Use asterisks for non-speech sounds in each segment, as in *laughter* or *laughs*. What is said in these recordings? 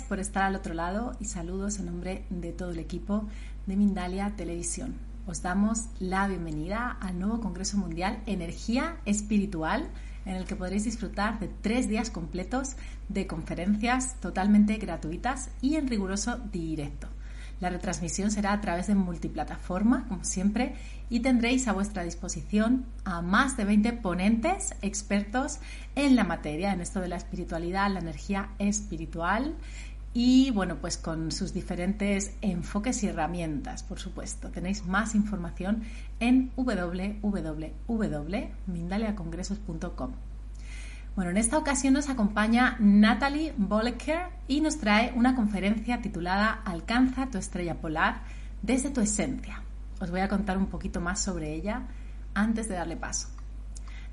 Por estar al otro lado y saludos en nombre de todo el equipo de Mindalia Televisión. Os damos la bienvenida al nuevo Congreso Mundial Energía Espiritual, en el que podréis disfrutar de tres días completos de conferencias totalmente gratuitas y en riguroso directo. La retransmisión será a través de multiplataforma, como siempre, y tendréis a vuestra disposición a más de 20 ponentes expertos en la materia, en esto de la espiritualidad, la energía espiritual y bueno, pues con sus diferentes enfoques y herramientas, por supuesto. Tenéis más información en www.mindaliacongresos.com. Bueno, en esta ocasión nos acompaña Natalie Bollecker y nos trae una conferencia titulada Alcanza tu estrella polar desde tu esencia. Os voy a contar un poquito más sobre ella antes de darle paso.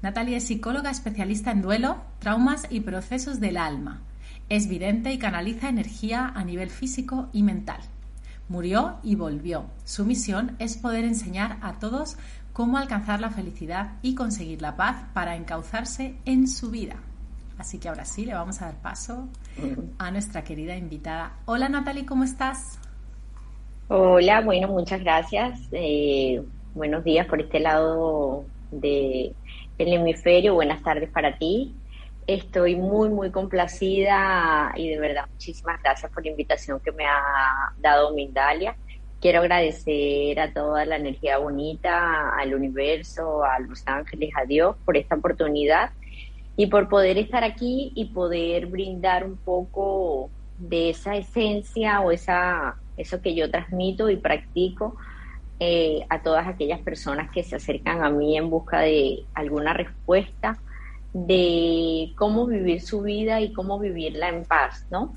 Natalie es psicóloga especialista en duelo, traumas y procesos del alma. Es vidente y canaliza energía a nivel físico y mental. Murió y volvió. Su misión es poder enseñar a todos cómo alcanzar la felicidad y conseguir la paz para encauzarse en su vida. Así que ahora sí, le vamos a dar paso a nuestra querida invitada. Hola Natalie, ¿cómo estás? Hola, bueno, muchas gracias. Eh, buenos días por este lado del hemisferio. Buenas tardes para ti. Estoy muy, muy complacida y de verdad muchísimas gracias por la invitación que me ha dado Mindalia. Quiero agradecer a toda la energía bonita, al universo, a los ángeles, a Dios por esta oportunidad y por poder estar aquí y poder brindar un poco de esa esencia o esa, eso que yo transmito y practico eh, a todas aquellas personas que se acercan a mí en busca de alguna respuesta de cómo vivir su vida y cómo vivirla en paz, ¿no?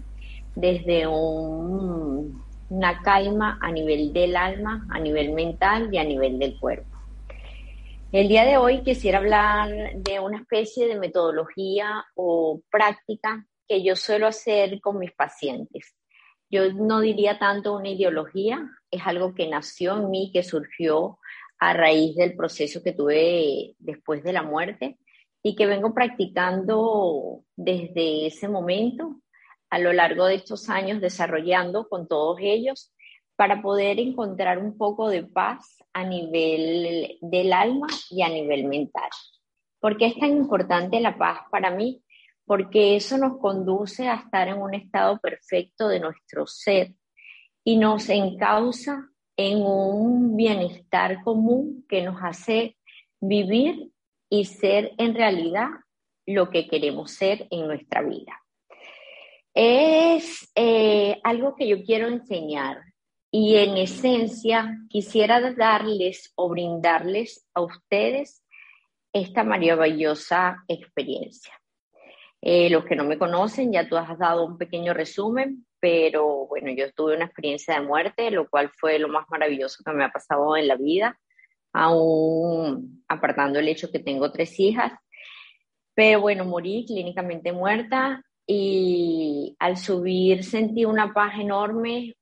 Desde un una calma a nivel del alma, a nivel mental y a nivel del cuerpo. El día de hoy quisiera hablar de una especie de metodología o práctica que yo suelo hacer con mis pacientes. Yo no diría tanto una ideología, es algo que nació en mí, que surgió a raíz del proceso que tuve después de la muerte y que vengo practicando desde ese momento a lo largo de estos años desarrollando con todos ellos para poder encontrar un poco de paz a nivel del alma y a nivel mental. ¿Por qué es tan importante la paz para mí? Porque eso nos conduce a estar en un estado perfecto de nuestro ser y nos encausa en un bienestar común que nos hace vivir y ser en realidad lo que queremos ser en nuestra vida. Es eh, algo que yo quiero enseñar y en esencia quisiera darles o brindarles a ustedes esta maravillosa experiencia. Eh, los que no me conocen, ya tú has dado un pequeño resumen, pero bueno, yo tuve una experiencia de muerte, lo cual fue lo más maravilloso que me ha pasado en la vida, aún apartando el hecho que tengo tres hijas. Pero bueno, morí clínicamente muerta y al subir sentí una paz enorme,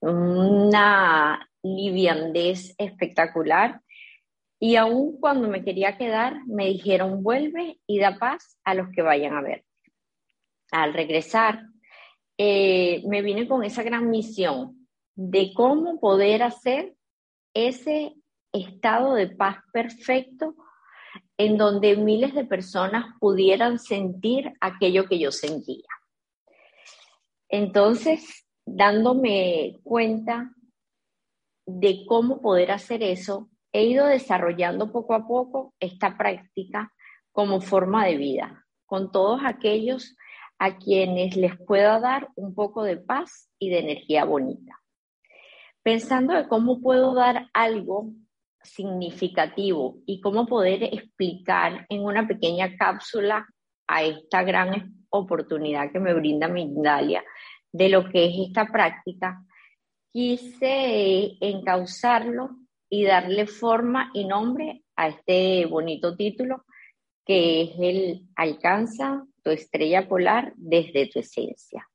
una liviandez espectacular. Y aún cuando me quería quedar, me dijeron, vuelve y da paz a los que vayan a ver. Al regresar, eh, me vine con esa gran misión de cómo poder hacer ese estado de paz perfecto en donde miles de personas pudieran sentir aquello que yo sentía. Entonces, dándome cuenta de cómo poder hacer eso, he ido desarrollando poco a poco esta práctica como forma de vida, con todos aquellos a quienes les pueda dar un poco de paz y de energía bonita. Pensando de cómo puedo dar algo significativo y cómo poder explicar en una pequeña cápsula a esta gran oportunidad que me brinda Mindalia de lo que es esta práctica, quise encauzarlo y darle forma y nombre a este bonito título que es el Alcanza tu estrella polar desde tu esencia.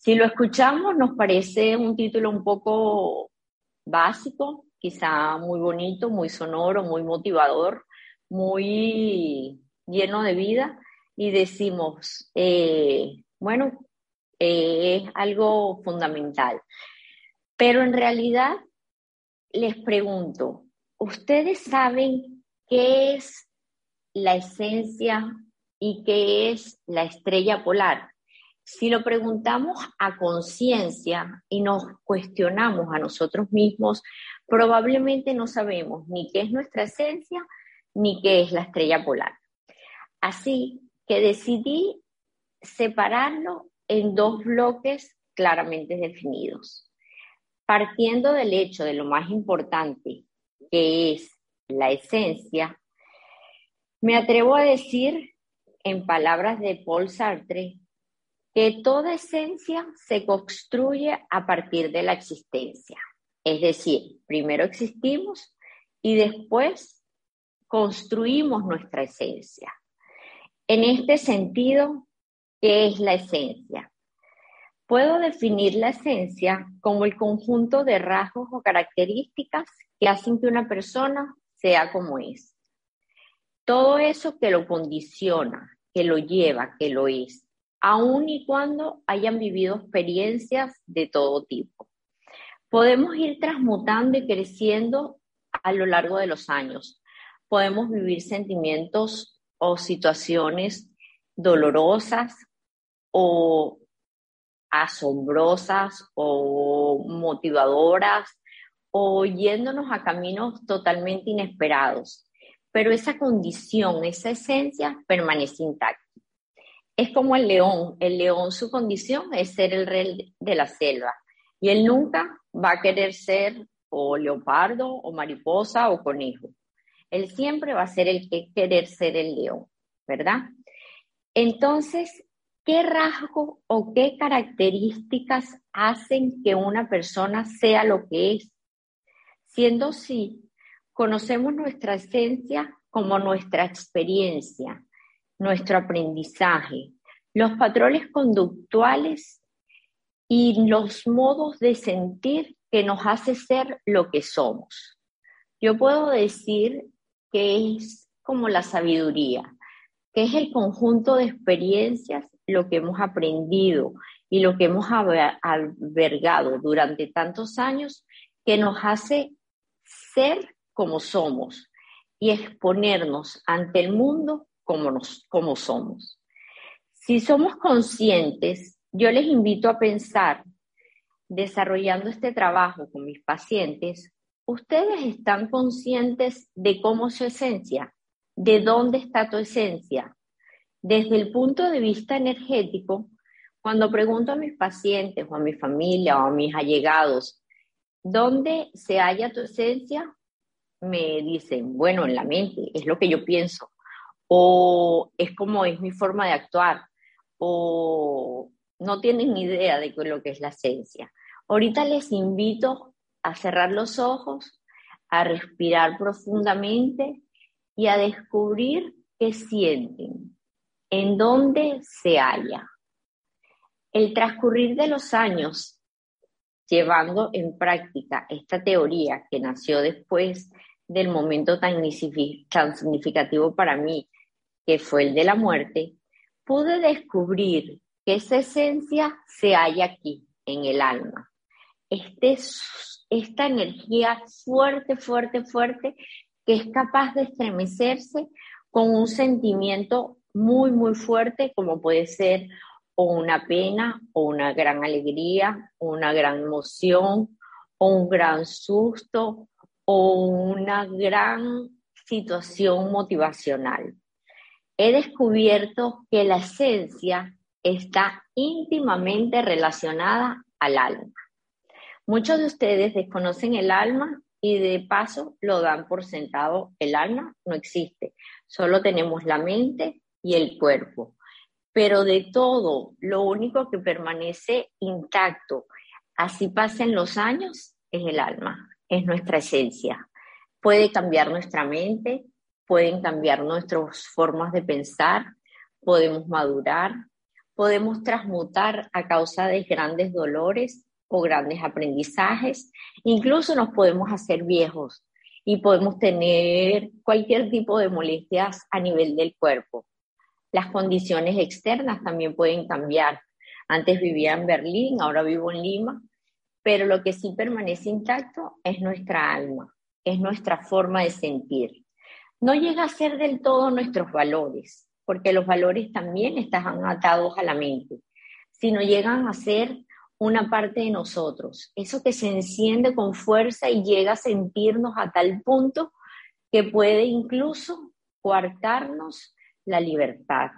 Si lo escuchamos nos parece un título un poco básico, quizá muy bonito, muy sonoro, muy motivador, muy lleno de vida. y decimos, eh, bueno, eh, es algo fundamental. Pero en realidad les pregunto, ¿ustedes saben qué es la esencia y qué es la estrella polar? Si lo preguntamos a conciencia y nos cuestionamos a nosotros mismos, probablemente no sabemos ni qué es nuestra esencia ni qué es la estrella polar. Así que decidí separarlo en dos bloques claramente definidos. Partiendo del hecho de lo más importante, que es la esencia, me atrevo a decir, en palabras de Paul Sartre, que toda esencia se construye a partir de la existencia. Es decir, primero existimos y después construimos nuestra esencia. En este sentido, ¿qué es la esencia? Puedo definir la esencia como el conjunto de rasgos o características que hacen que una persona sea como es. Todo eso que lo condiciona, que lo lleva, que lo es, aun y cuando hayan vivido experiencias de todo tipo. Podemos ir transmutando y creciendo a lo largo de los años. Podemos vivir sentimientos o situaciones dolorosas o asombrosas o motivadoras o yéndonos a caminos totalmente inesperados. Pero esa condición, esa esencia permanece intacta. Es como el león. El león, su condición es ser el rey de la selva. Y él nunca va a querer ser o leopardo o mariposa o conejo. Él siempre va a ser el que querer ser el león, ¿verdad? Entonces, ¿qué rasgo o qué características hacen que una persona sea lo que es? Siendo así, conocemos nuestra esencia como nuestra experiencia, nuestro aprendizaje, los patrones conductuales y los modos de sentir que nos hace ser lo que somos. Yo puedo decir que es como la sabiduría, que es el conjunto de experiencias, lo que hemos aprendido y lo que hemos albergado durante tantos años, que nos hace ser como somos y exponernos ante el mundo como, nos, como somos. Si somos conscientes, yo les invito a pensar, desarrollando este trabajo con mis pacientes, ustedes están conscientes de cómo es su esencia, de dónde está tu esencia. Desde el punto de vista energético, cuando pregunto a mis pacientes o a mi familia o a mis allegados, ¿dónde se halla tu esencia? Me dicen, bueno, en la mente, es lo que yo pienso, o es como es mi forma de actuar, o no tienen ni idea de lo que es la esencia. Ahorita les invito a cerrar los ojos, a respirar profundamente y a descubrir qué sienten, en dónde se halla. El transcurrir de los años llevando en práctica esta teoría que nació después del momento tan, tan significativo para mí, que fue el de la muerte, pude descubrir que esa esencia se halla aquí, en el alma. Este, esta energía fuerte, fuerte, fuerte, que es capaz de estremecerse con un sentimiento muy, muy fuerte, como puede ser o una pena, o una gran alegría, una gran emoción, o un gran susto, o una gran situación motivacional. He descubierto que la esencia está íntimamente relacionada al alma. Muchos de ustedes desconocen el alma y de paso lo dan por sentado. El alma no existe, solo tenemos la mente y el cuerpo. Pero de todo, lo único que permanece intacto, así pasen los años, es el alma, es nuestra esencia. Puede cambiar nuestra mente, pueden cambiar nuestras formas de pensar, podemos madurar, podemos transmutar a causa de grandes dolores o grandes aprendizajes, incluso nos podemos hacer viejos y podemos tener cualquier tipo de molestias a nivel del cuerpo. Las condiciones externas también pueden cambiar. Antes vivía en Berlín, ahora vivo en Lima, pero lo que sí permanece intacto es nuestra alma, es nuestra forma de sentir. No llega a ser del todo nuestros valores, porque los valores también están atados a la mente, sino llegan a ser una parte de nosotros, eso que se enciende con fuerza y llega a sentirnos a tal punto que puede incluso coartarnos la libertad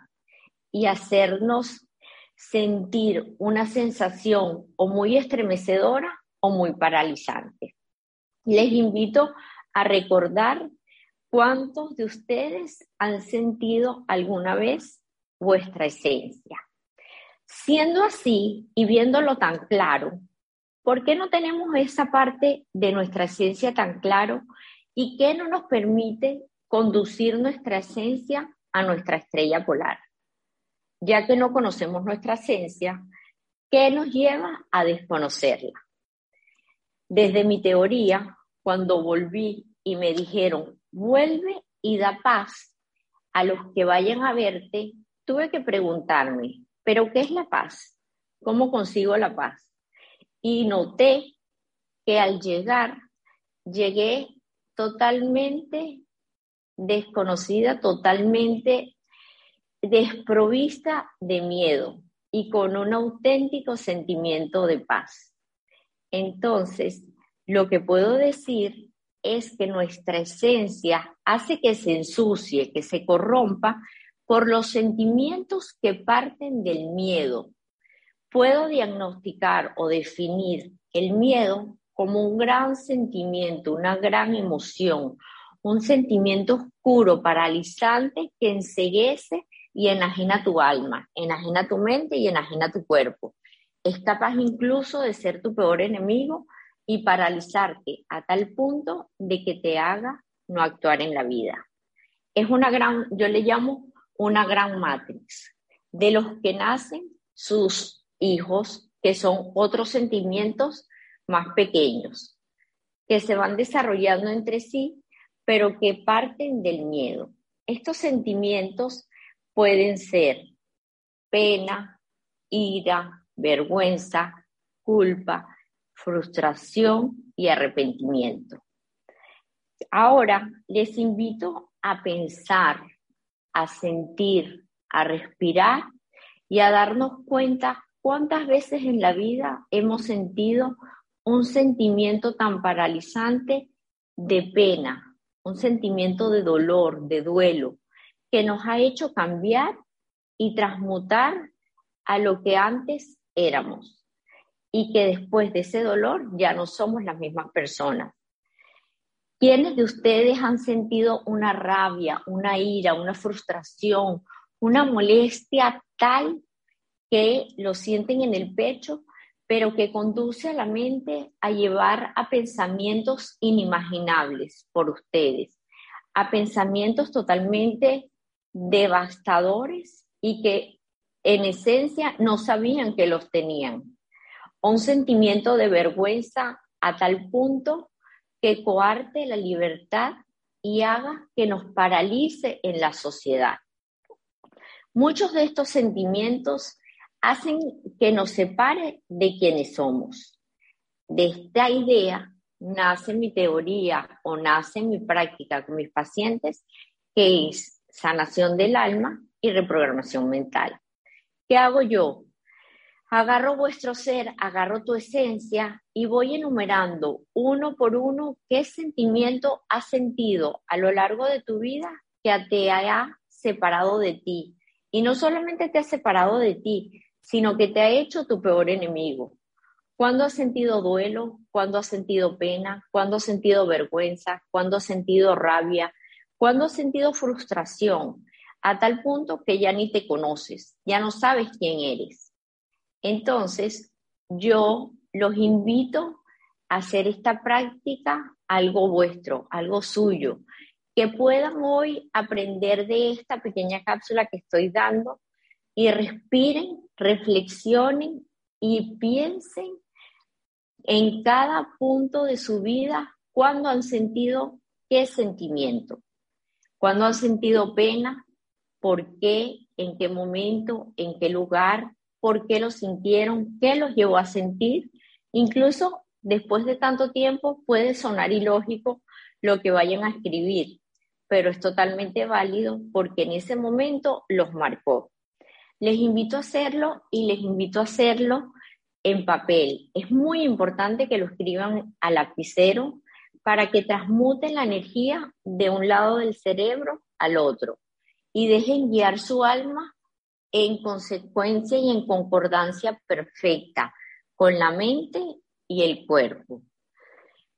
y hacernos sentir una sensación o muy estremecedora o muy paralizante. Les invito a recordar cuántos de ustedes han sentido alguna vez vuestra esencia. Siendo así y viéndolo tan claro, ¿por qué no tenemos esa parte de nuestra esencia tan claro y qué no nos permite conducir nuestra esencia a nuestra estrella polar? Ya que no conocemos nuestra esencia, ¿qué nos lleva a desconocerla? Desde mi teoría, cuando volví y me dijeron, vuelve y da paz a los que vayan a verte, tuve que preguntarme, ¿Pero qué es la paz? ¿Cómo consigo la paz? Y noté que al llegar, llegué totalmente desconocida, totalmente desprovista de miedo y con un auténtico sentimiento de paz. Entonces, lo que puedo decir es que nuestra esencia hace que se ensucie, que se corrompa, por los sentimientos que parten del miedo. Puedo diagnosticar o definir el miedo como un gran sentimiento, una gran emoción, un sentimiento oscuro, paralizante que enseguece y enajena tu alma, enajena tu mente y enajena tu cuerpo. Es capaz incluso de ser tu peor enemigo y paralizarte a tal punto de que te haga no actuar en la vida. Es una gran, yo le llamo una gran matrix de los que nacen sus hijos, que son otros sentimientos más pequeños, que se van desarrollando entre sí, pero que parten del miedo. Estos sentimientos pueden ser pena, ira, vergüenza, culpa, frustración y arrepentimiento. Ahora les invito a pensar a sentir, a respirar y a darnos cuenta cuántas veces en la vida hemos sentido un sentimiento tan paralizante de pena, un sentimiento de dolor, de duelo, que nos ha hecho cambiar y transmutar a lo que antes éramos y que después de ese dolor ya no somos las mismas personas. ¿Quiénes de ustedes han sentido una rabia, una ira, una frustración, una molestia tal que lo sienten en el pecho, pero que conduce a la mente a llevar a pensamientos inimaginables por ustedes, a pensamientos totalmente devastadores y que en esencia no sabían que los tenían? Un sentimiento de vergüenza a tal punto que coarte la libertad y haga que nos paralice en la sociedad. Muchos de estos sentimientos hacen que nos separe de quienes somos. De esta idea nace mi teoría o nace mi práctica con mis pacientes, que es sanación del alma y reprogramación mental. ¿Qué hago yo? Agarro vuestro ser, agarro tu esencia y voy enumerando uno por uno qué sentimiento has sentido a lo largo de tu vida que te haya separado de ti. Y no solamente te ha separado de ti, sino que te ha hecho tu peor enemigo. ¿Cuándo has sentido duelo? ¿Cuándo has sentido pena? ¿Cuándo has sentido vergüenza? ¿Cuándo has sentido rabia? ¿Cuándo has sentido frustración? A tal punto que ya ni te conoces, ya no sabes quién eres. Entonces, yo los invito a hacer esta práctica algo vuestro, algo suyo, que puedan hoy aprender de esta pequeña cápsula que estoy dando y respiren, reflexionen y piensen en cada punto de su vida cuando han sentido qué sentimiento, cuando han sentido pena, por qué en qué momento, en qué lugar, por qué lo sintieron, qué los llevó a sentir. Incluso después de tanto tiempo puede sonar ilógico lo que vayan a escribir, pero es totalmente válido porque en ese momento los marcó. Les invito a hacerlo y les invito a hacerlo en papel. Es muy importante que lo escriban al lapicero para que transmuten la energía de un lado del cerebro al otro y dejen guiar su alma en consecuencia y en concordancia perfecta con la mente y el cuerpo.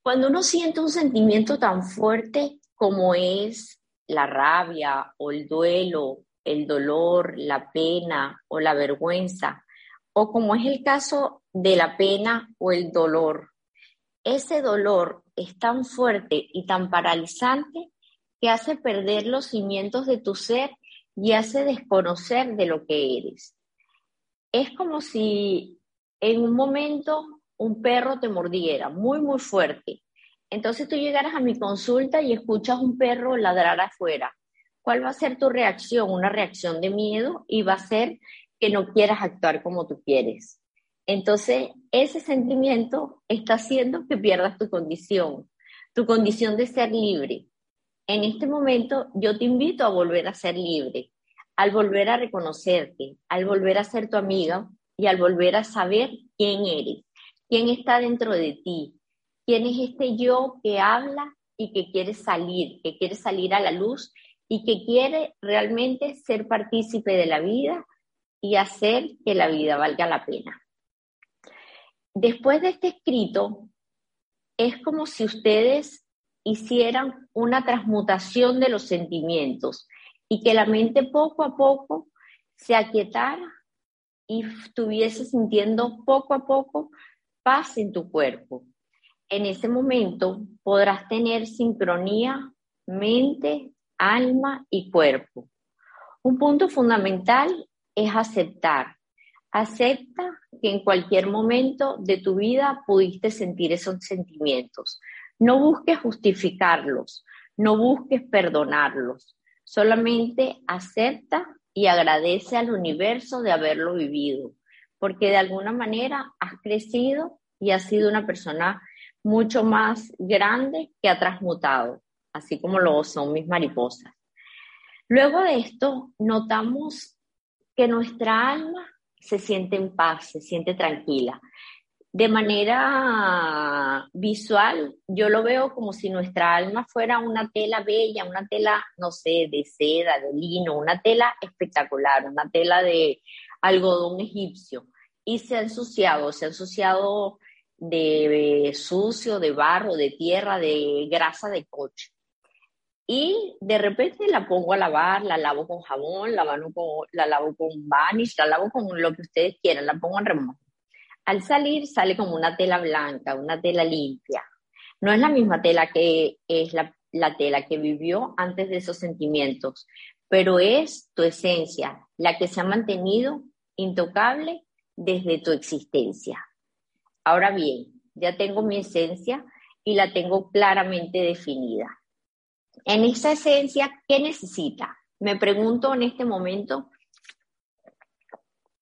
Cuando uno siente un sentimiento tan fuerte como es la rabia o el duelo, el dolor, la pena o la vergüenza, o como es el caso de la pena o el dolor, ese dolor es tan fuerte y tan paralizante que hace perder los cimientos de tu ser y hace desconocer de lo que eres. Es como si en un momento un perro te mordiera muy, muy fuerte. Entonces tú llegaras a mi consulta y escuchas un perro ladrar afuera. ¿Cuál va a ser tu reacción? Una reacción de miedo y va a ser que no quieras actuar como tú quieres. Entonces, ese sentimiento está haciendo que pierdas tu condición, tu condición de ser libre. En este momento yo te invito a volver a ser libre, al volver a reconocerte, al volver a ser tu amiga y al volver a saber quién eres, quién está dentro de ti, quién es este yo que habla y que quiere salir, que quiere salir a la luz y que quiere realmente ser partícipe de la vida y hacer que la vida valga la pena. Después de este escrito, es como si ustedes hicieran una transmutación de los sentimientos y que la mente poco a poco se aquietara y estuviese sintiendo poco a poco paz en tu cuerpo. En ese momento podrás tener sincronía mente, alma y cuerpo. Un punto fundamental es aceptar Acepta que en cualquier momento de tu vida pudiste sentir esos sentimientos. No busques justificarlos, no busques perdonarlos. Solamente acepta y agradece al universo de haberlo vivido, porque de alguna manera has crecido y has sido una persona mucho más grande que ha transmutado, así como lo son mis mariposas. Luego de esto, notamos que nuestra alma se siente en paz, se siente tranquila. De manera visual, yo lo veo como si nuestra alma fuera una tela bella, una tela, no sé, de seda, de lino, una tela espectacular, una tela de algodón egipcio. Y se ha ensuciado, se ha ensuciado de sucio, de barro, de tierra, de grasa de coche y de repente la pongo a lavar, la lavo con jabón, la, con, la lavo con vanish, la lavo con lo que ustedes quieran, la pongo en remojo. Al salir sale como una tela blanca, una tela limpia. No es la misma tela que es la, la tela que vivió antes de esos sentimientos, pero es tu esencia, la que se ha mantenido intocable desde tu existencia. Ahora bien, ya tengo mi esencia y la tengo claramente definida en esa esencia, ¿qué necesita? Me pregunto en este momento,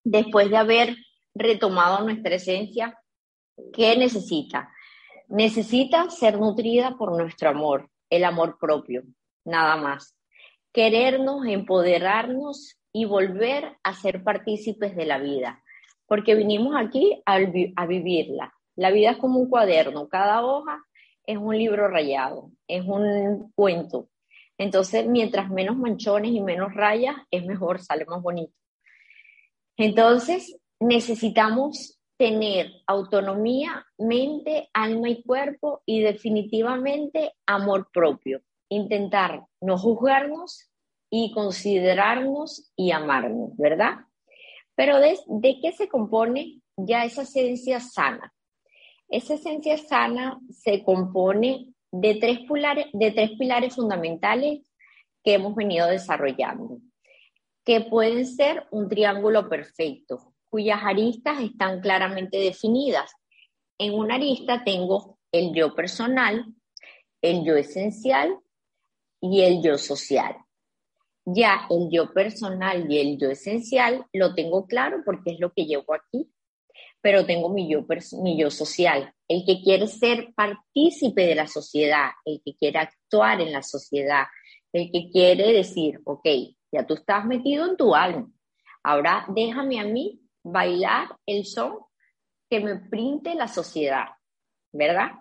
después de haber retomado nuestra esencia, ¿qué necesita? Necesita ser nutrida por nuestro amor, el amor propio, nada más. Querernos, empoderarnos y volver a ser partícipes de la vida, porque vinimos aquí a, a vivirla. La vida es como un cuaderno, cada hoja es un libro rayado, es un cuento. Entonces, mientras menos manchones y menos rayas, es mejor, sale más bonito. Entonces, necesitamos tener autonomía, mente, alma y cuerpo y definitivamente amor propio. Intentar no juzgarnos y considerarnos y amarnos, ¿verdad? Pero ¿de, de qué se compone ya esa esencia sana? Esa esencia sana se compone de tres, pilares, de tres pilares fundamentales que hemos venido desarrollando, que pueden ser un triángulo perfecto, cuyas aristas están claramente definidas. En una arista tengo el yo personal, el yo esencial y el yo social. Ya el yo personal y el yo esencial lo tengo claro porque es lo que llevo aquí, pero tengo mi yo, social, el que quiere ser partícipe de la sociedad, el que quiere actuar en la sociedad, el que quiere decir, ok, ya tú estás metido en tu alma, ahora déjame a mí bailar el son que me printe la sociedad, ¿verdad?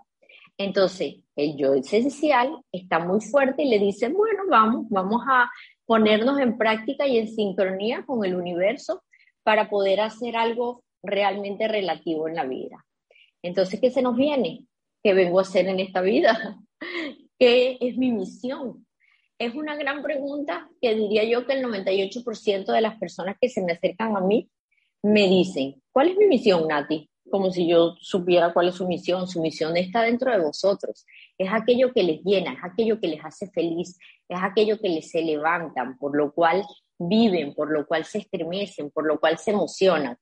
Entonces, el yo esencial está muy fuerte y le dice, bueno, vamos, vamos a ponernos en práctica y en sincronía con el universo para poder hacer algo realmente relativo en la vida. Entonces, ¿qué se nos viene? ¿Qué vengo a hacer en esta vida? *laughs* ¿Qué es mi misión? Es una gran pregunta que diría yo que el 98% de las personas que se me acercan a mí me dicen, ¿cuál es mi misión, Nati? Como si yo supiera cuál es su misión. Su misión está dentro de vosotros. Es aquello que les llena, es aquello que les hace feliz, es aquello que les se levantan, por lo cual viven, por lo cual se estremecen, por lo cual se emocionan.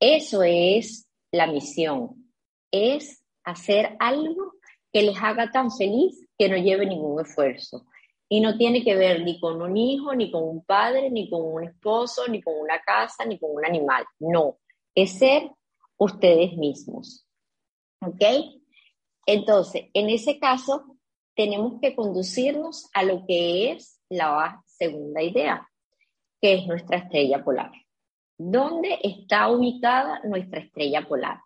Eso es la misión, es hacer algo que les haga tan feliz que no lleve ningún esfuerzo. Y no tiene que ver ni con un hijo, ni con un padre, ni con un esposo, ni con una casa, ni con un animal. No, es ser ustedes mismos. ¿Ok? Entonces, en ese caso, tenemos que conducirnos a lo que es la segunda idea, que es nuestra estrella polar dónde está ubicada nuestra estrella polar.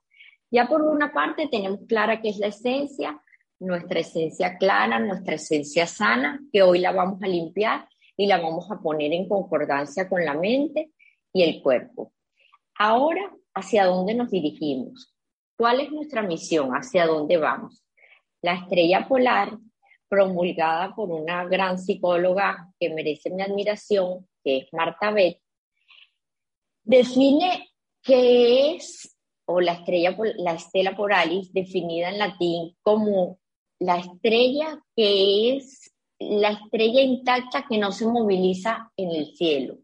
Ya por una parte tenemos clara qué es la esencia, nuestra esencia clara, nuestra esencia sana, que hoy la vamos a limpiar y la vamos a poner en concordancia con la mente y el cuerpo. Ahora, ¿hacia dónde nos dirigimos? ¿Cuál es nuestra misión? ¿Hacia dónde vamos? La estrella polar, promulgada por una gran psicóloga que merece mi admiración, que es Marta Beth, Define qué es, o la estrella, la estela poralis, definida en latín como la estrella que es la estrella intacta que no se moviliza en el cielo.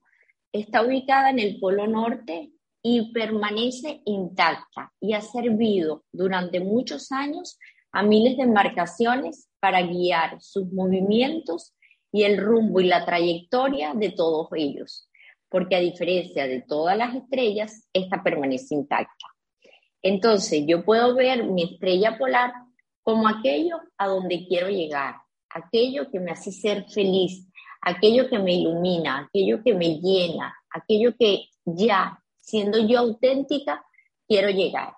Está ubicada en el polo norte y permanece intacta y ha servido durante muchos años a miles de embarcaciones para guiar sus movimientos y el rumbo y la trayectoria de todos ellos porque a diferencia de todas las estrellas, esta permanece intacta. Entonces, yo puedo ver mi estrella polar como aquello a donde quiero llegar, aquello que me hace ser feliz, aquello que me ilumina, aquello que me llena, aquello que ya, siendo yo auténtica, quiero llegar.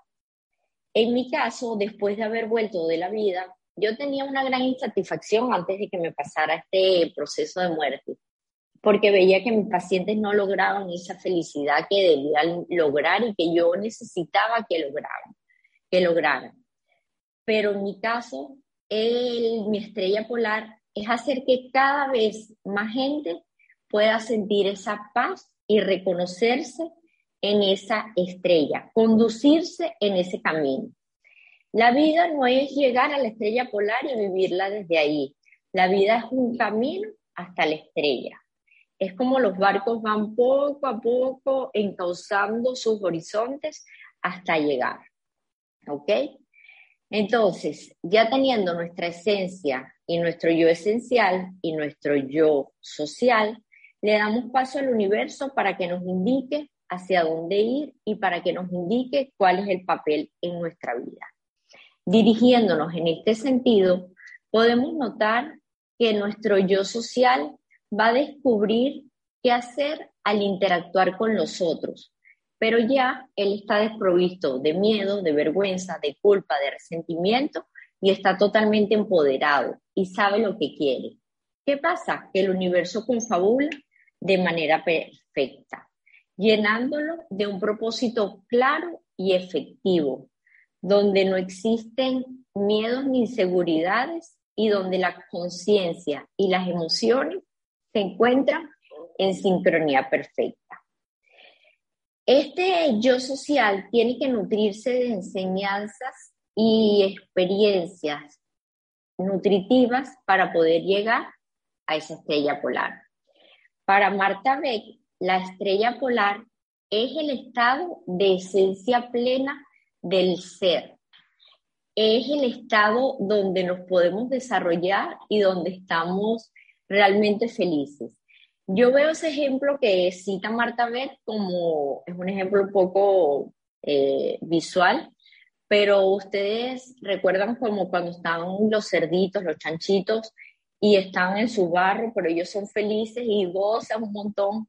En mi caso, después de haber vuelto de la vida, yo tenía una gran insatisfacción antes de que me pasara este proceso de muerte porque veía que mis pacientes no lograban esa felicidad que debían lograr y que yo necesitaba que lograran, que lograran. Pero en mi caso, mi estrella polar es hacer que cada vez más gente pueda sentir esa paz y reconocerse en esa estrella, conducirse en ese camino. La vida no es llegar a la estrella polar y vivirla desde ahí. La vida es un camino hasta la estrella es como los barcos van poco a poco encauzando sus horizontes hasta llegar. ¿Ok? Entonces, ya teniendo nuestra esencia y nuestro yo esencial y nuestro yo social, le damos paso al universo para que nos indique hacia dónde ir y para que nos indique cuál es el papel en nuestra vida. Dirigiéndonos en este sentido, podemos notar que nuestro yo social va a descubrir qué hacer al interactuar con los otros, pero ya él está desprovisto de miedo, de vergüenza, de culpa, de resentimiento y está totalmente empoderado y sabe lo que quiere. ¿Qué pasa? Que el universo confabula de manera perfecta, llenándolo de un propósito claro y efectivo, donde no existen miedos ni inseguridades y donde la conciencia y las emociones se encuentran en sincronía perfecta. Este yo social tiene que nutrirse de enseñanzas y experiencias nutritivas para poder llegar a esa estrella polar. Para Marta Beck, la estrella polar es el estado de esencia plena del ser. Es el estado donde nos podemos desarrollar y donde estamos realmente felices. Yo veo ese ejemplo que cita Marta Beth como es un ejemplo un poco eh, visual, pero ustedes recuerdan como cuando están los cerditos, los chanchitos, y están en su barro, pero ellos son felices y gozan un montón.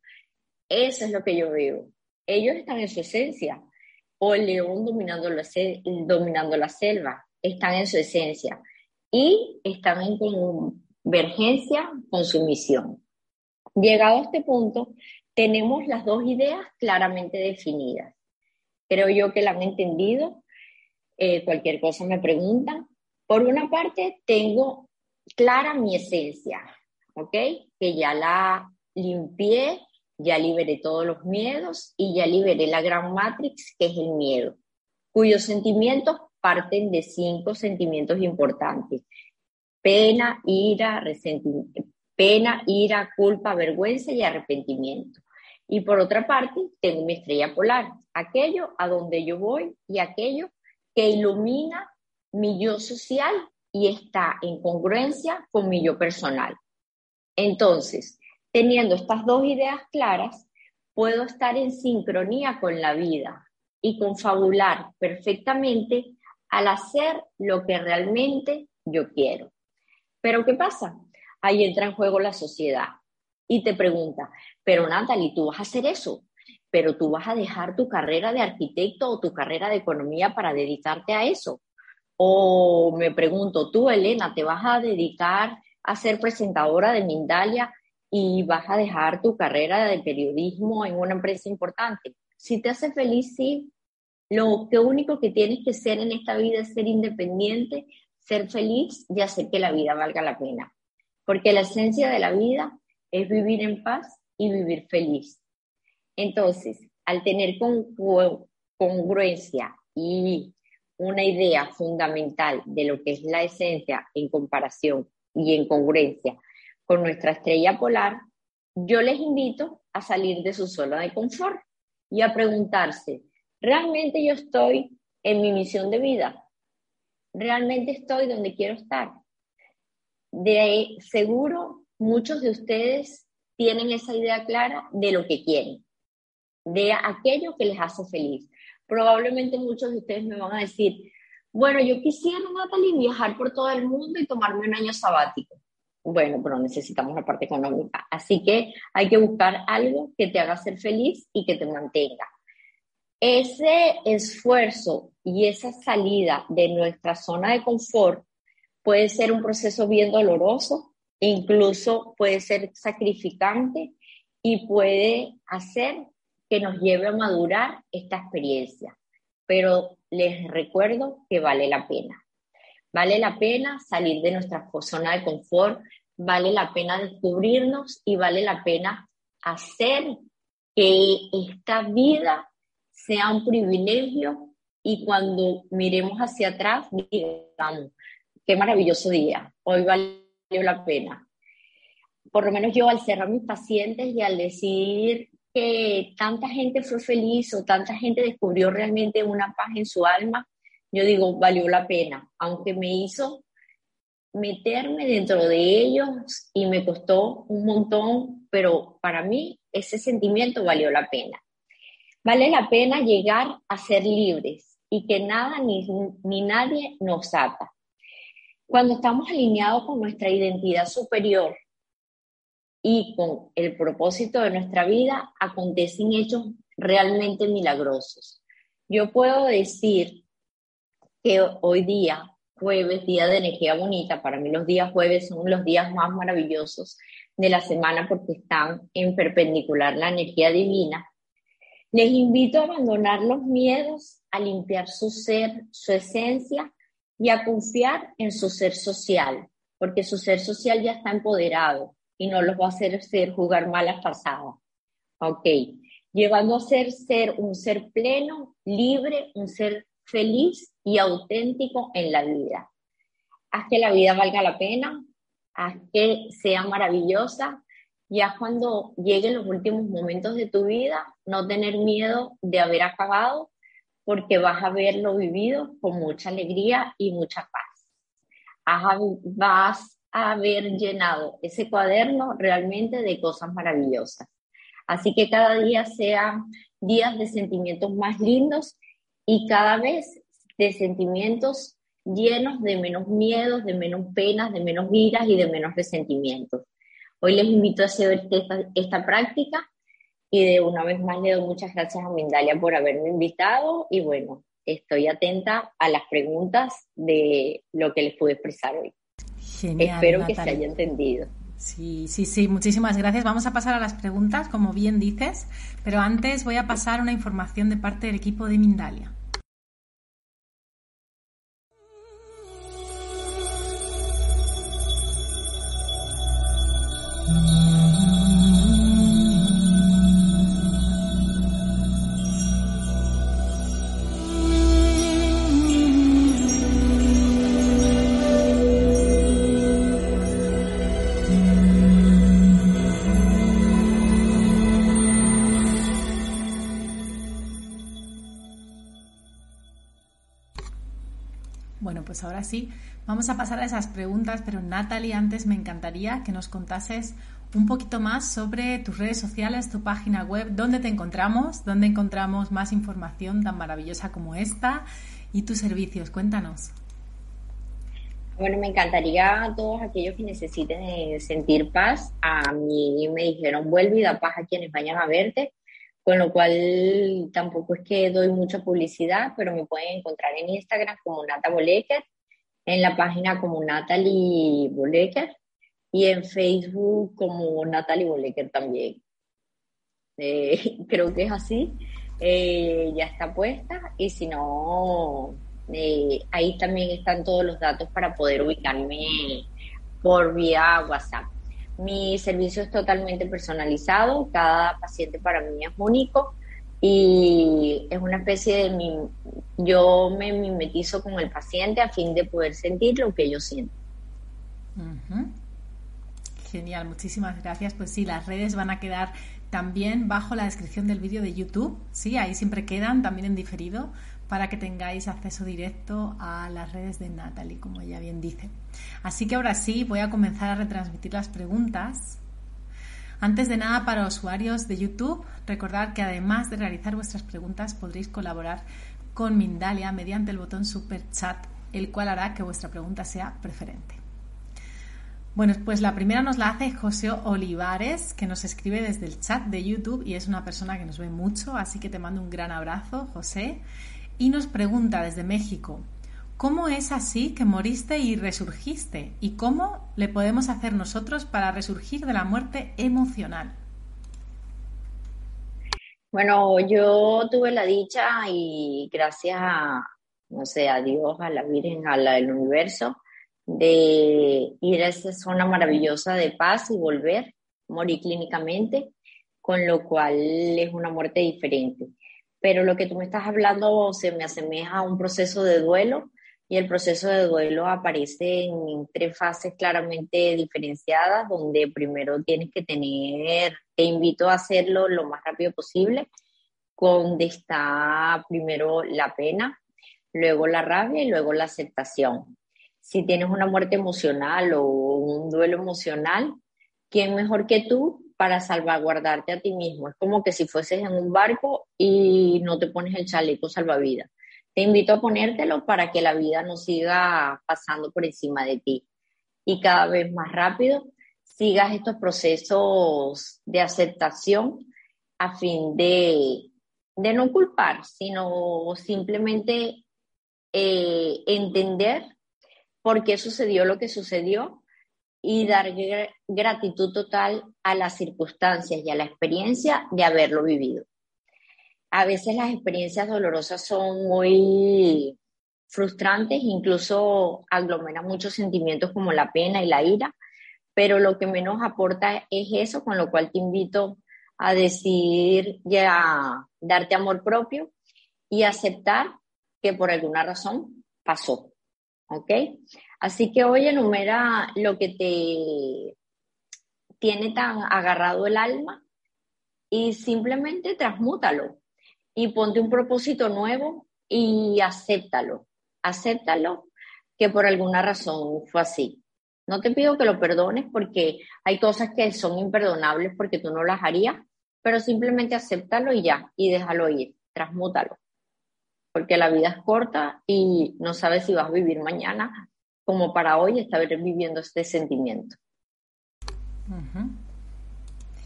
Eso es lo que yo veo. Ellos están en su esencia. O el león dominando la, dominando la selva, están en su esencia. Y están en convergencia con su misión. Llegado a este punto, tenemos las dos ideas claramente definidas. Creo yo que la han entendido eh, cualquier cosa me preguntan. Por una parte, tengo clara mi esencia, ¿ok? Que ya la limpié, ya liberé todos los miedos y ya liberé la gran matrix, que es el miedo, cuyos sentimientos parten de cinco sentimientos importantes. Pena, ira, resentimiento, pena, ira, culpa, vergüenza y arrepentimiento. Y por otra parte, tengo mi estrella polar, aquello a donde yo voy y aquello que ilumina mi yo social y está en congruencia con mi yo personal. Entonces, teniendo estas dos ideas claras, puedo estar en sincronía con la vida y confabular perfectamente al hacer lo que realmente yo quiero. Pero ¿qué pasa? Ahí entra en juego la sociedad y te pregunta, pero Natalie, ¿tú vas a hacer eso? pero tú vas a dejar tu carrera de arquitecto o tu carrera de economía para dedicarte a eso. O me pregunto, tú, Elena, ¿te vas a dedicar a ser presentadora de Mindalia y vas a dejar tu carrera de periodismo en una empresa importante? Si te hace feliz, sí. Lo que único que tienes que ser en esta vida es ser independiente, ser feliz y hacer que la vida valga la pena. Porque la esencia de la vida es vivir en paz y vivir feliz. Entonces, al tener congruencia y una idea fundamental de lo que es la esencia en comparación y en congruencia con nuestra estrella polar, yo les invito a salir de su zona de confort y a preguntarse, ¿realmente yo estoy en mi misión de vida? ¿Realmente estoy donde quiero estar? De seguro muchos de ustedes tienen esa idea clara de lo que quieren de aquello que les hace feliz. Probablemente muchos de ustedes me van a decir, bueno, yo quisiera, Natalie, viajar por todo el mundo y tomarme un año sabático. Bueno, pero necesitamos la parte económica. Así que hay que buscar algo que te haga ser feliz y que te mantenga. Ese esfuerzo y esa salida de nuestra zona de confort puede ser un proceso bien doloroso, incluso puede ser sacrificante y puede hacer que nos lleve a madurar esta experiencia. Pero les recuerdo que vale la pena. Vale la pena salir de nuestra zona de confort, vale la pena descubrirnos y vale la pena hacer que esta vida sea un privilegio y cuando miremos hacia atrás digamos, qué maravilloso día, hoy valió la pena. Por lo menos yo al cerrar mis pacientes y al decir que tanta gente fue feliz o tanta gente descubrió realmente una paz en su alma, yo digo, valió la pena, aunque me hizo meterme dentro de ellos y me costó un montón, pero para mí ese sentimiento valió la pena. Vale la pena llegar a ser libres y que nada ni, ni nadie nos ata. Cuando estamos alineados con nuestra identidad superior, y con el propósito de nuestra vida acontecen hechos realmente milagrosos. Yo puedo decir que hoy día, jueves, día de energía bonita, para mí los días jueves son los días más maravillosos de la semana porque están en perpendicular la energía divina. Les invito a abandonar los miedos, a limpiar su ser, su esencia y a confiar en su ser social, porque su ser social ya está empoderado y no los va a hacer ser jugar malas pasadas. Ok, llevando a ser ser un ser pleno, libre, un ser feliz y auténtico en la vida. Haz que la vida valga la pena, haz que sea maravillosa y haz cuando lleguen los últimos momentos de tu vida no tener miedo de haber acabado porque vas a haberlo vivido con mucha alegría y mucha paz. vas haber llenado ese cuaderno realmente de cosas maravillosas. Así que cada día sean días de sentimientos más lindos y cada vez de sentimientos llenos de menos miedos, de menos penas, de menos iras y de menos resentimientos. Hoy les invito a hacer esta práctica y de una vez más le doy muchas gracias a Mindalia por haberme invitado y bueno, estoy atenta a las preguntas de lo que les pude expresar hoy. Genial, Espero que se haya entendido. Sí, sí, sí, muchísimas gracias. Vamos a pasar a las preguntas, como bien dices, pero antes voy a pasar una información de parte del equipo de Mindalia. Pues ahora sí, vamos a pasar a esas preguntas, pero Natalie, antes me encantaría que nos contases un poquito más sobre tus redes sociales, tu página web, dónde te encontramos, dónde encontramos más información tan maravillosa como esta y tus servicios. Cuéntanos. Bueno, me encantaría a todos aquellos que necesiten sentir paz. A mí me dijeron, vuelve y da paz a quienes vayan a verte con lo cual tampoco es que doy mucha publicidad, pero me pueden encontrar en Instagram como Nata Boleker, en la página como Natalie Boleker y en Facebook como Natalie Boleker también. Eh, *laughs* creo que es así. Eh, ya está puesta y si no, eh, ahí también están todos los datos para poder ubicarme por vía WhatsApp. Mi servicio es totalmente personalizado, cada paciente para mí es único y es una especie de mi, yo me mimetizo con el paciente a fin de poder sentir lo que yo siento. Genial, muchísimas gracias. Pues sí, las redes van a quedar también bajo la descripción del vídeo de YouTube. Sí, ahí siempre quedan, también en diferido, para que tengáis acceso directo a las redes de Natalie, como ella bien dice. Así que ahora sí, voy a comenzar a retransmitir las preguntas. Antes de nada, para usuarios de YouTube, recordad que además de realizar vuestras preguntas, podréis colaborar con Mindalia mediante el botón Super Chat, el cual hará que vuestra pregunta sea preferente. Bueno, pues la primera nos la hace José Olivares, que nos escribe desde el chat de YouTube y es una persona que nos ve mucho, así que te mando un gran abrazo, José y nos pregunta desde México, ¿cómo es así que moriste y resurgiste? ¿Y cómo le podemos hacer nosotros para resurgir de la muerte emocional? Bueno, yo tuve la dicha y gracias a, no sé, a Dios, a la Virgen, a la universo, de ir a esa zona maravillosa de paz y volver, morir clínicamente, con lo cual es una muerte diferente pero lo que tú me estás hablando se me asemeja a un proceso de duelo y el proceso de duelo aparece en tres fases claramente diferenciadas, donde primero tienes que tener, te invito a hacerlo lo más rápido posible, donde está primero la pena, luego la rabia y luego la aceptación. Si tienes una muerte emocional o un duelo emocional, ¿quién mejor que tú para salvaguardarte a ti mismo. Es como que si fueses en un barco y no te pones el chaleco salvavidas. Te invito a ponértelo para que la vida no siga pasando por encima de ti y cada vez más rápido sigas estos procesos de aceptación a fin de, de no culpar, sino simplemente eh, entender por qué sucedió lo que sucedió y dar gratitud total a las circunstancias y a la experiencia de haberlo vivido. A veces las experiencias dolorosas son muy frustrantes, incluso aglomeran muchos sentimientos como la pena y la ira, pero lo que menos aporta es eso, con lo cual te invito a decir ya darte amor propio y aceptar que por alguna razón pasó. ¿Ok? Así que hoy enumera lo que te tiene tan agarrado el alma y simplemente transmútalo y ponte un propósito nuevo y acéptalo. Acéptalo que por alguna razón fue así. No te pido que lo perdones porque hay cosas que son imperdonables porque tú no las harías, pero simplemente acéptalo y ya, y déjalo ir, transmútalo. Porque la vida es corta y no sabes si vas a vivir mañana como para hoy estar viviendo este sentimiento.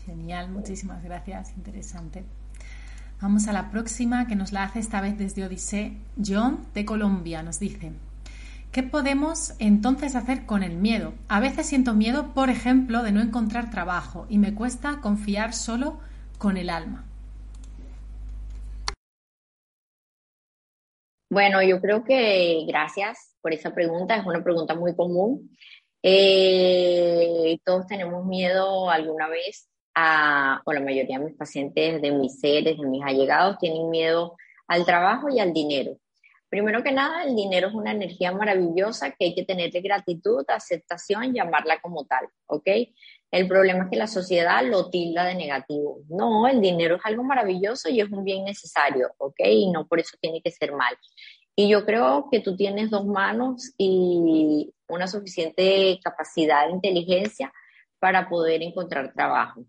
Genial, muchísimas gracias, interesante. Vamos a la próxima que nos la hace esta vez desde Odisea. John de Colombia nos dice, ¿qué podemos entonces hacer con el miedo? A veces siento miedo, por ejemplo, de no encontrar trabajo y me cuesta confiar solo con el alma. Bueno, yo creo que gracias por esa pregunta, es una pregunta muy común. Eh, todos tenemos miedo alguna vez o la mayoría de mis pacientes, de mis seres, de mis allegados, tienen miedo al trabajo y al dinero. Primero que nada, el dinero es una energía maravillosa que hay que tenerle gratitud, aceptación, llamarla como tal, ¿ok? El problema es que la sociedad lo tilda de negativo. No, el dinero es algo maravilloso y es un bien necesario, ¿ok? Y no por eso tiene que ser mal. Y yo creo que tú tienes dos manos y una suficiente capacidad de inteligencia para poder encontrar trabajo.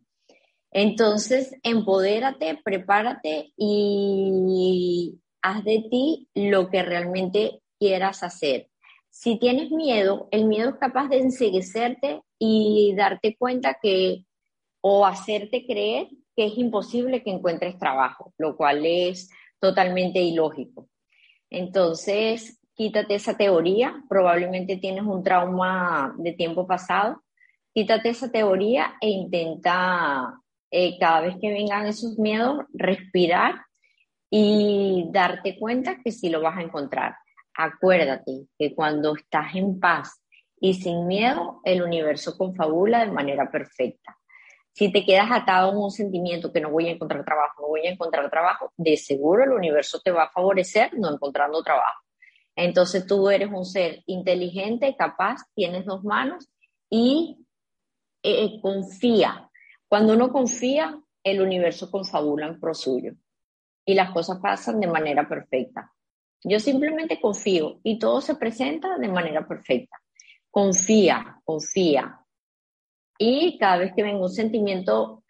Entonces, empodérate, prepárate y haz de ti lo que realmente quieras hacer. Si tienes miedo, el miedo es capaz de enseguecerte y darte cuenta que o hacerte creer que es imposible que encuentres trabajo, lo cual es totalmente ilógico. Entonces, quítate esa teoría, probablemente tienes un trauma de tiempo pasado, quítate esa teoría e intenta eh, cada vez que vengan esos miedos, respirar y darte cuenta que sí lo vas a encontrar. Acuérdate que cuando estás en paz y sin miedo, el universo confabula de manera perfecta. Si te quedas atado a un sentimiento que no voy a encontrar trabajo, no voy a encontrar trabajo, de seguro el universo te va a favorecer no encontrando trabajo. Entonces tú eres un ser inteligente, capaz, tienes dos manos y eh, confía cuando uno confía, el universo confabula en pro suyo y las cosas pasan de manera perfecta. Yo simplemente confío y todo se presenta de manera perfecta. Confía, confía. Y cada vez que venga un sentimiento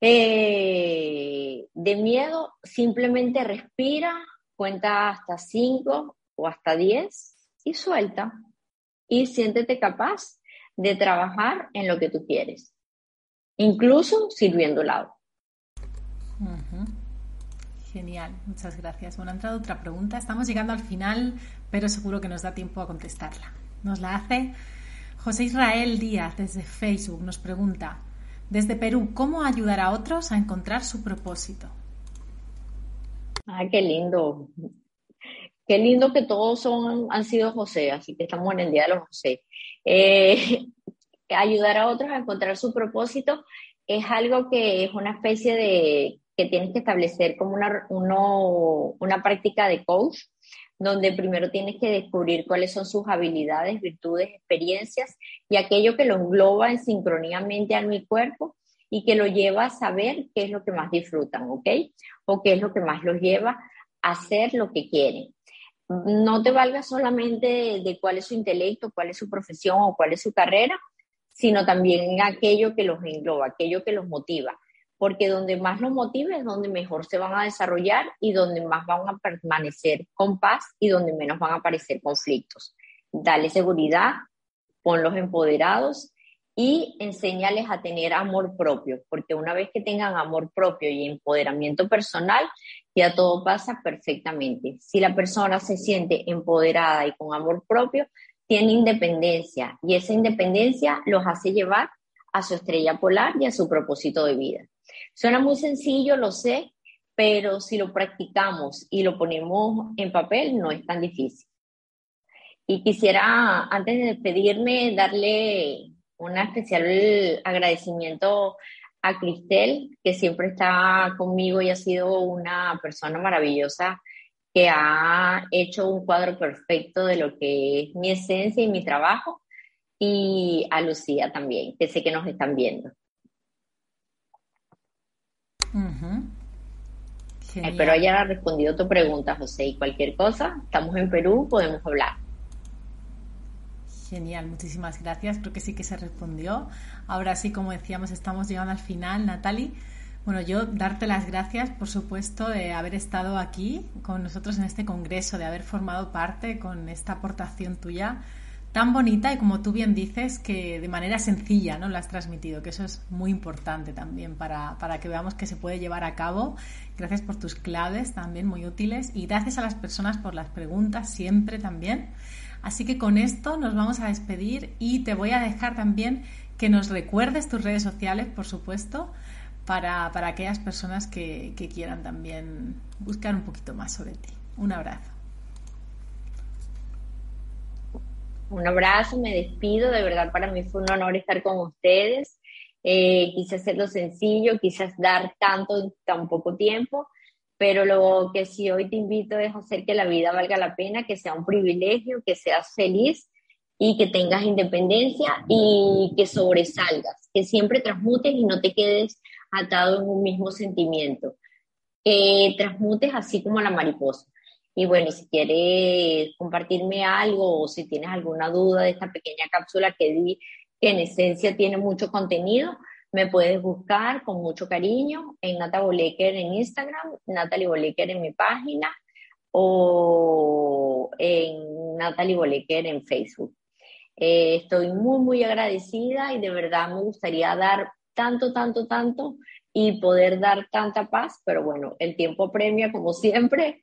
eh, de miedo, simplemente respira, cuenta hasta cinco o hasta diez y suelta. Y siéntete capaz de trabajar en lo que tú quieres incluso sirviendo helado. Genial, muchas gracias. Bueno, ha entrado otra pregunta. Estamos llegando al final, pero seguro que nos da tiempo a contestarla. Nos la hace José Israel Díaz desde Facebook. Nos pregunta, desde Perú, ¿cómo ayudar a otros a encontrar su propósito? Ay, qué lindo. Qué lindo que todos son, han sido José, así que estamos en el Día de los José. Eh, *laughs* ayudar a otros a encontrar su propósito es algo que es una especie de que tienes que establecer como una, una práctica de coach, donde primero tienes que descubrir cuáles son sus habilidades, virtudes, experiencias y aquello que lo engloba en sincroníamente a mi cuerpo y que lo lleva a saber qué es lo que más disfrutan, ¿ok? O qué es lo que más los lleva a hacer lo que quieren. No te valga solamente de cuál es su intelecto, cuál es su profesión o cuál es su carrera, sino también aquello que los engloba, aquello que los motiva, porque donde más los motive es donde mejor se van a desarrollar y donde más van a permanecer con paz y donde menos van a aparecer conflictos. Dale seguridad, ponlos empoderados y enséñales a tener amor propio, porque una vez que tengan amor propio y empoderamiento personal, ya todo pasa perfectamente. Si la persona se siente empoderada y con amor propio, tiene independencia y esa independencia los hace llevar a su estrella polar y a su propósito de vida. Suena muy sencillo, lo sé, pero si lo practicamos y lo ponemos en papel, no es tan difícil. Y quisiera, antes de despedirme, darle un especial agradecimiento a Cristel, que siempre está conmigo y ha sido una persona maravillosa que ha hecho un cuadro perfecto de lo que es mi esencia y mi trabajo, y a Lucía también, que sé que nos están viendo. Espero haya respondido tu pregunta, José, y cualquier cosa, estamos en Perú, podemos hablar. Genial, muchísimas gracias. Creo que sí que se respondió. Ahora sí, como decíamos, estamos llegando al final, Natalie. Bueno, yo darte las gracias, por supuesto, de haber estado aquí con nosotros en este congreso, de haber formado parte con esta aportación tuya tan bonita y como tú bien dices, que de manera sencilla ¿no? la has transmitido, que eso es muy importante también para, para, que veamos que se puede llevar a cabo. Gracias por tus claves también muy útiles y gracias a las personas por las preguntas siempre también. Así que con esto nos vamos a despedir y te voy a dejar también que nos recuerdes tus redes sociales, por supuesto, para, para aquellas personas que, que quieran también buscar un poquito más sobre ti. Un abrazo. Un abrazo, me despido, de verdad para mí fue un honor estar con ustedes. Eh, quise hacerlo sencillo, quise dar tanto en tan poco tiempo, pero lo que sí hoy te invito es hacer que la vida valga la pena, que sea un privilegio, que seas feliz y que tengas independencia y que sobresalgas, que siempre transmutes y no te quedes atado en un mismo sentimiento. Que transmutes así como la mariposa. Y bueno, si quieres compartirme algo o si tienes alguna duda de esta pequeña cápsula que di, que en esencia tiene mucho contenido, me puedes buscar con mucho cariño en Nata Boleker en Instagram, Natalie Boleker en mi página o en Natalie Boleker en Facebook. Eh, estoy muy, muy agradecida y de verdad me gustaría dar tanto, tanto, tanto y poder dar tanta paz, pero bueno, el tiempo premia como siempre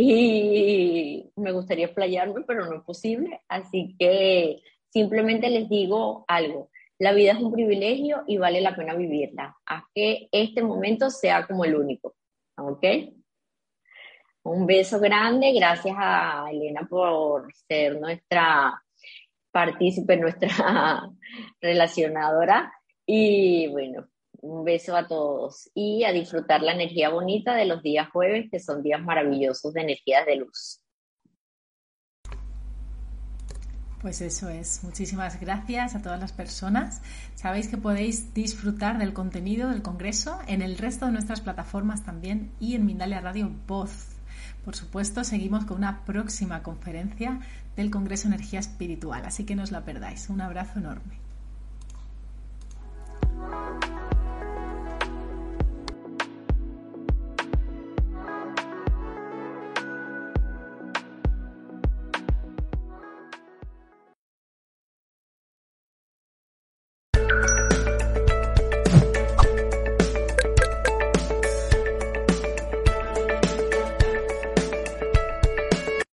y me gustaría explayarme, pero no es posible, así que simplemente les digo algo. La vida es un privilegio y vale la pena vivirla. Haz que este momento sea como el único. ¿Ok? Un beso grande. Gracias a Elena por ser nuestra partícipe, nuestra *laughs* relacionadora. Y bueno, un beso a todos y a disfrutar la energía bonita de los días jueves, que son días maravillosos de energías de luz. Pues eso es. Muchísimas gracias a todas las personas. Sabéis que podéis disfrutar del contenido del Congreso en el resto de nuestras plataformas también y en Mindalia Radio Voz. Por supuesto, seguimos con una próxima conferencia del Congreso Energía Espiritual, así que no os la perdáis. Un abrazo enorme.